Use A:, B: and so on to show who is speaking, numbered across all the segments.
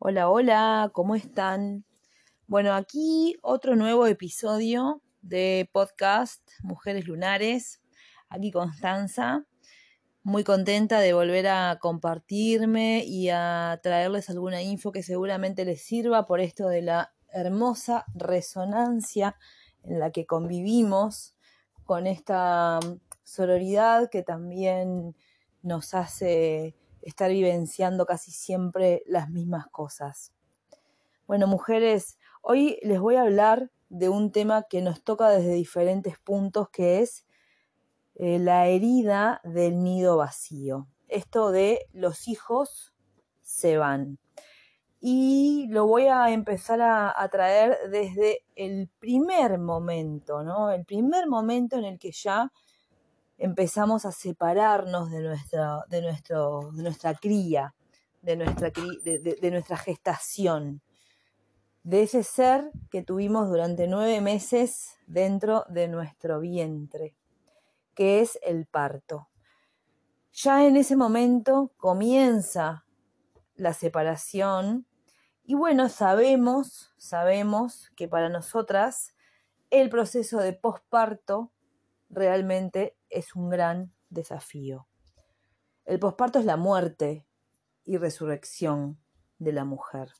A: Hola, hola, ¿cómo están? Bueno, aquí otro nuevo episodio de podcast Mujeres Lunares. Aquí Constanza, muy contenta de volver a compartirme y a traerles alguna info que seguramente les sirva por esto de la hermosa resonancia en la que convivimos con esta sororidad que también nos hace estar vivenciando casi siempre las mismas cosas. Bueno, mujeres, hoy les voy a hablar de un tema que nos toca desde diferentes puntos, que es eh, la herida del nido vacío. Esto de los hijos se van. Y lo voy a empezar a, a traer desde el primer momento, ¿no? El primer momento en el que ya empezamos a separarnos de nuestra, de nuestro, de nuestra cría, de nuestra, de, de, nuestra gestación, de ese ser que tuvimos durante nueve meses dentro de nuestro vientre, que es el parto. Ya en ese momento comienza la separación y bueno, sabemos, sabemos que para nosotras el proceso de posparto realmente es un gran desafío. El posparto es la muerte y resurrección de la mujer.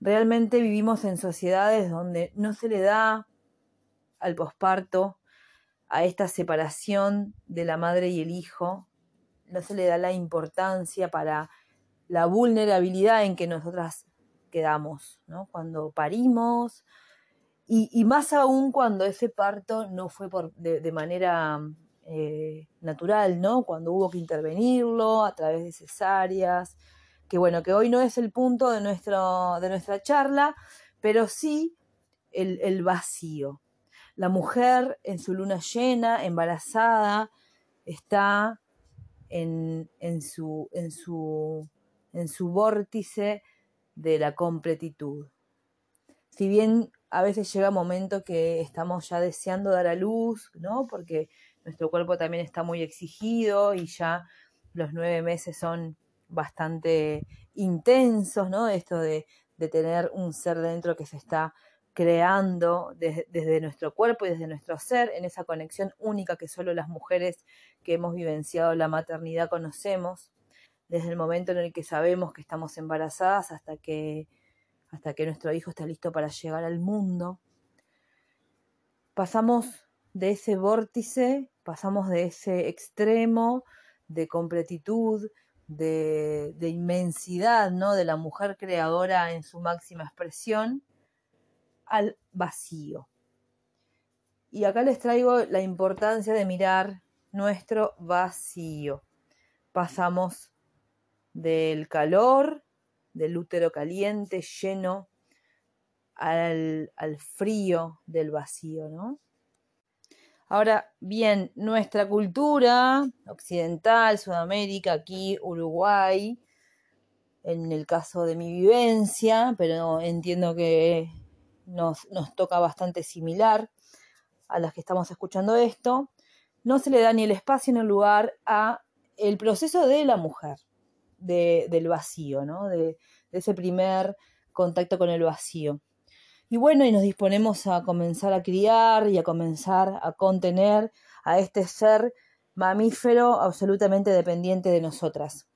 A: Realmente vivimos en sociedades donde no se le da al posparto, a esta separación de la madre y el hijo, no se le da la importancia para la vulnerabilidad en que nosotras quedamos, ¿no? Cuando parimos, y, más aún cuando ese parto no fue por, de, manera eh, natural, ¿no? Cuando hubo que intervenirlo a través de cesáreas, que bueno, que hoy no es el punto de, nuestro, de nuestra charla, pero sí el, el vacío. La mujer en su luna llena, embarazada, está en, en, su, en, su, en su vórtice de la completitud. Si bien a veces llega momento que estamos ya deseando dar a luz, ¿no? Porque nuestro cuerpo también está muy exigido y ya los nueve meses son bastante intensos, ¿no? Esto de, tener un ser dentro que se está creando desde nuestro cuerpo y desde nuestro ser, en esa conexión única que solo las mujeres que hemos vivenciado la maternidad conocemos, desde el momento en el que sabemos que estamos embarazadas hasta que hasta que nuestro hijo está listo para llegar al mundo. Pasamos de ese vórtice, pasamos de ese extremo de completitud, de, inmensidad, ¿no? De la mujer creadora en su máxima expresión, al vacío. Y acá les traigo la importancia de mirar nuestro vacío. Pasamos del calor del útero caliente, lleno al, frío del vacío, ¿no? Ahora bien, nuestra cultura occidental, Sudamérica, aquí Uruguay, en el caso de mi vivencia, pero entiendo que nos, nos, toca bastante similar a las que estamos escuchando esto, no se le da ni el espacio ni el lugar a el proceso de la mujer del vacío, ¿no? De, de ese primer contacto con el vacío. Y bueno, y nos disponemos a comenzar a criar y a comenzar a contener a este ser mamífero absolutamente dependiente de nosotras.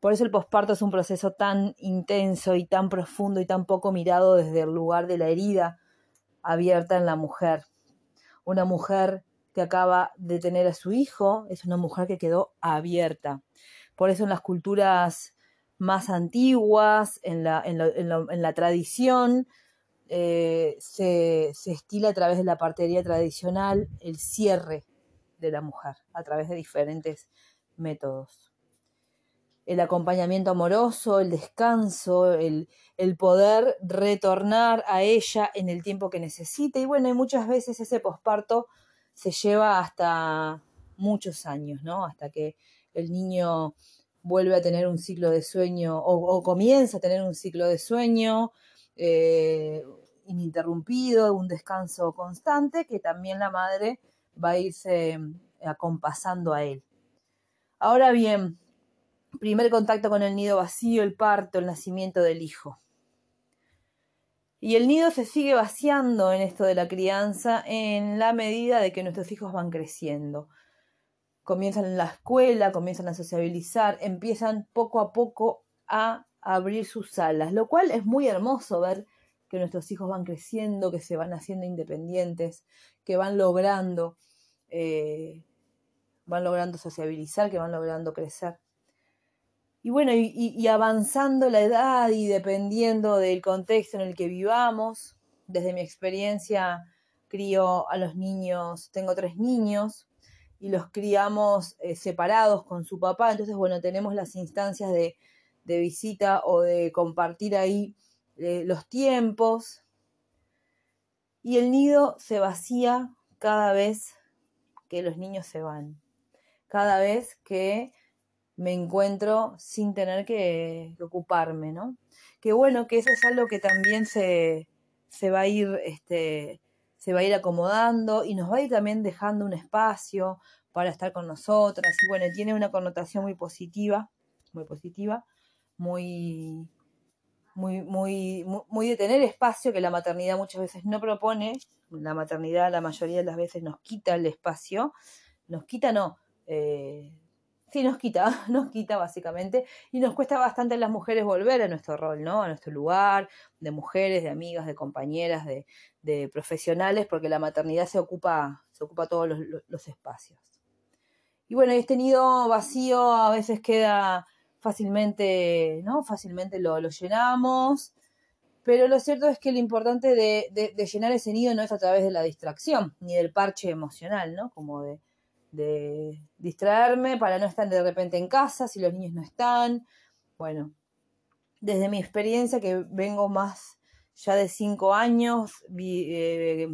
A: Por eso el posparto es un proceso tan intenso y tan profundo y tan poco mirado desde el lugar de la herida abierta en la mujer. Una mujer que acaba de tener a su hijo es una mujer que quedó abierta. Por eso en las culturas más antiguas, en la, tradición, eh, se, se, estila a través de la partería tradicional el cierre de la mujer, a través de diferentes métodos. El acompañamiento amoroso, el descanso, el, el poder retornar a ella en el tiempo que necesite. Y bueno, y muchas veces ese posparto se lleva hasta muchos años, ¿no? Hasta que el niño vuelve a tener un ciclo de sueño o, comienza a tener un ciclo de sueño eh, ininterrumpido, un descanso constante que también la madre va a irse acompasando a él. Ahora bien, primer contacto con el nido vacío, el parto, el nacimiento del hijo. Y el nido se sigue vaciando en esto de la crianza en la medida de que nuestros hijos van creciendo. Comienzan en la escuela, comienzan a sociabilizar, empiezan poco a poco a abrir sus alas, lo cual es muy hermoso ver que nuestros hijos van creciendo, que se van haciendo independientes, que van logrando, eh, van logrando sociabilizar, que van logrando crecer. Y bueno, y, avanzando la edad y dependiendo del contexto en el que vivamos, desde mi experiencia crío a los niños, tengo tres niños y los criamos eh, separados con su papá, entonces bueno, tenemos las instancias de, visita o de compartir ahí eh, los tiempos. Y el nido se vacía cada vez que los niños se van, cada vez que me encuentro sin tener que, ocuparme, ¿no? Que bueno, que eso es algo que también se, se va a ir, este, se va a ir acomodando y nos va a ir también dejando un espacio para estar con nosotras. Y bueno, tiene una connotación muy positiva, muy positiva, muy, muy, muy, muy de tener espacio que la maternidad muchas veces no propone. La maternidad la mayoría de las veces nos quita el espacio, nos quita, no, eh, sí nos quita, nos quita básicamente, y nos cuesta bastante las mujeres volver a nuestro rol, ¿no? A nuestro lugar, de mujeres, de amigas, de compañeras, de, de profesionales, porque la maternidad se ocupa, se ocupa todos los, espacios. Y bueno, este nido vacío a veces queda fácilmente, ¿no? Fácilmente lo, llenamos, pero lo cierto es que lo importante de, de, llenar ese nido no es a través de la distracción, ni del parche emocional, ¿no? Como de, de distraerme para no estar de repente en casa si los niños no están. Bueno, desde mi experiencia que vengo más ya de cinco años eh,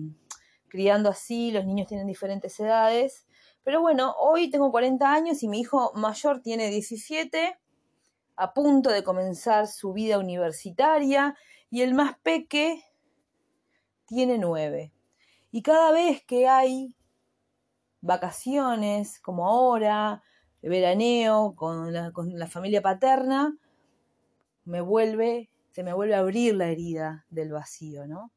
A: criando así, los niños tienen diferentes edades. Pero bueno, hoy tengo 40 años y mi hijo mayor tiene 17, a punto de comenzar su vida universitaria, y el más peque tiene 9. Y cada vez que hay vacaciones, como ahora, veraneo, con la, con la familia paterna, me vuelve, se me vuelve a abrir la herida del vacío, ¿no?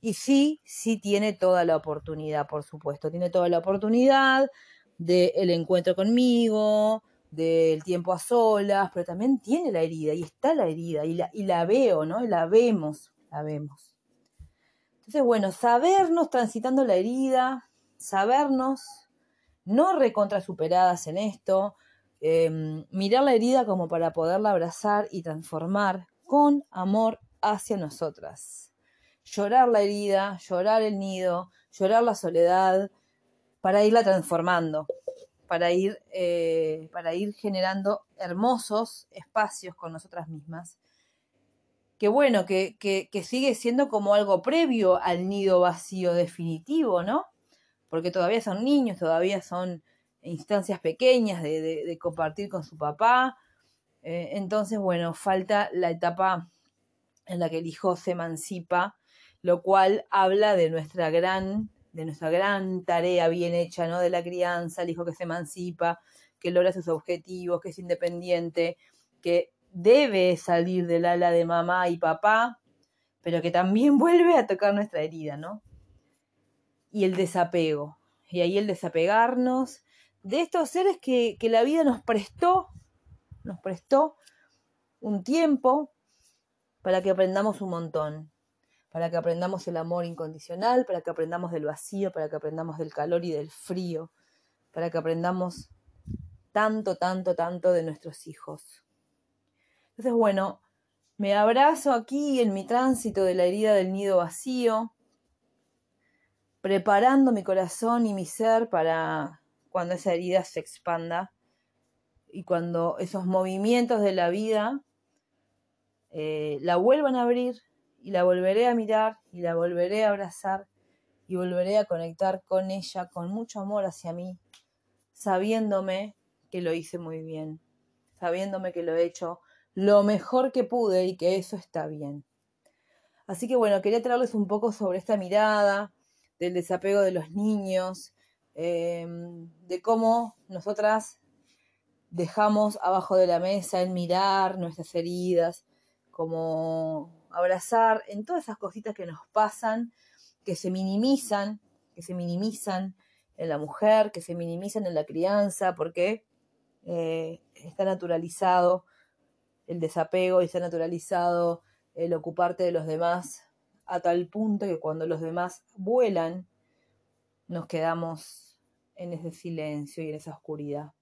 A: Y sí, sí tiene toda la oportunidad, por supuesto, tiene toda la oportunidad del encuentro conmigo, del tiempo a solas, pero también tiene la herida, y está la herida, y la, y la veo, ¿no? Y la vemos, la vemos. Entonces, bueno, sabernos transitando la herida, sabernos no recontra superadas en esto, em, mirar la herida como para poderla abrazar y transformar con amor hacia nosotras. Llorar la herida, llorar el nido, llorar la soledad, para irla transformando, para ir, eh, para ir generando hermosos espacios con nosotras mismas. Que bueno, que, que sigue siendo como algo previo al nido vacío definitivo, ¿no? Porque todavía son niños, todavía son instancias pequeñas de, compartir con su papá. Eh, entonces, bueno, falta la etapa en la que el hijo se emancipa, lo cual habla de nuestra gran, de nuestra gran tarea bien hecha, ¿no? De la crianza, el hijo que se emancipa, que logra sus objetivos, que es independiente, que debe salir del ala de mamá y papá, pero que también vuelve a tocar nuestra herida, ¿no? Y el desapego. Y ahí el desapegarnos de estos seres que, la vida nos prestó, nos prestó un tiempo para que aprendamos un montón, para que aprendamos el amor incondicional, para que aprendamos del vacío, para que aprendamos del calor y del frío, para que aprendamos tanto, tanto, tanto de nuestros hijos. Entonces, bueno, me abrazo aquí en mi tránsito de la herida del nido vacío, preparando mi corazón y mi ser para cuando esa herida se expanda y cuando esos movimientos de la vida eh, la vuelvan a abrir y la volveré a mirar y la volveré a abrazar y volveré a conectar con ella con mucho amor hacia mí, sabiéndome que lo hice muy bien, sabiéndome que lo he hecho lo mejor que pude y que eso está bien. Así que bueno, quería traerles un poco sobre esta mirada, del desapego de los niños, em, de cómo nosotras dejamos abajo de la mesa el mirar nuestras heridas, como abrazar en todas esas cositas que nos pasan, que se minimizan, que se minimizan en la mujer, que se minimizan en la crianza, porque eh, está naturalizado el desapego y está naturalizado el ocuparte de los demás a tal punto que cuando los demás vuelan, nos quedamos en ese silencio y en esa oscuridad.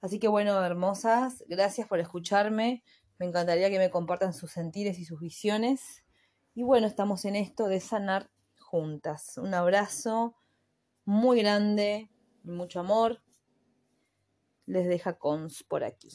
A: Así que bueno, hermosas, gracias por escucharme. Me encantaría que me compartan sus sentires y sus visiones. Y bueno, estamos en esto de sanar juntas. Un abrazo muy grande, mucho amor. Les deja cons por aquí.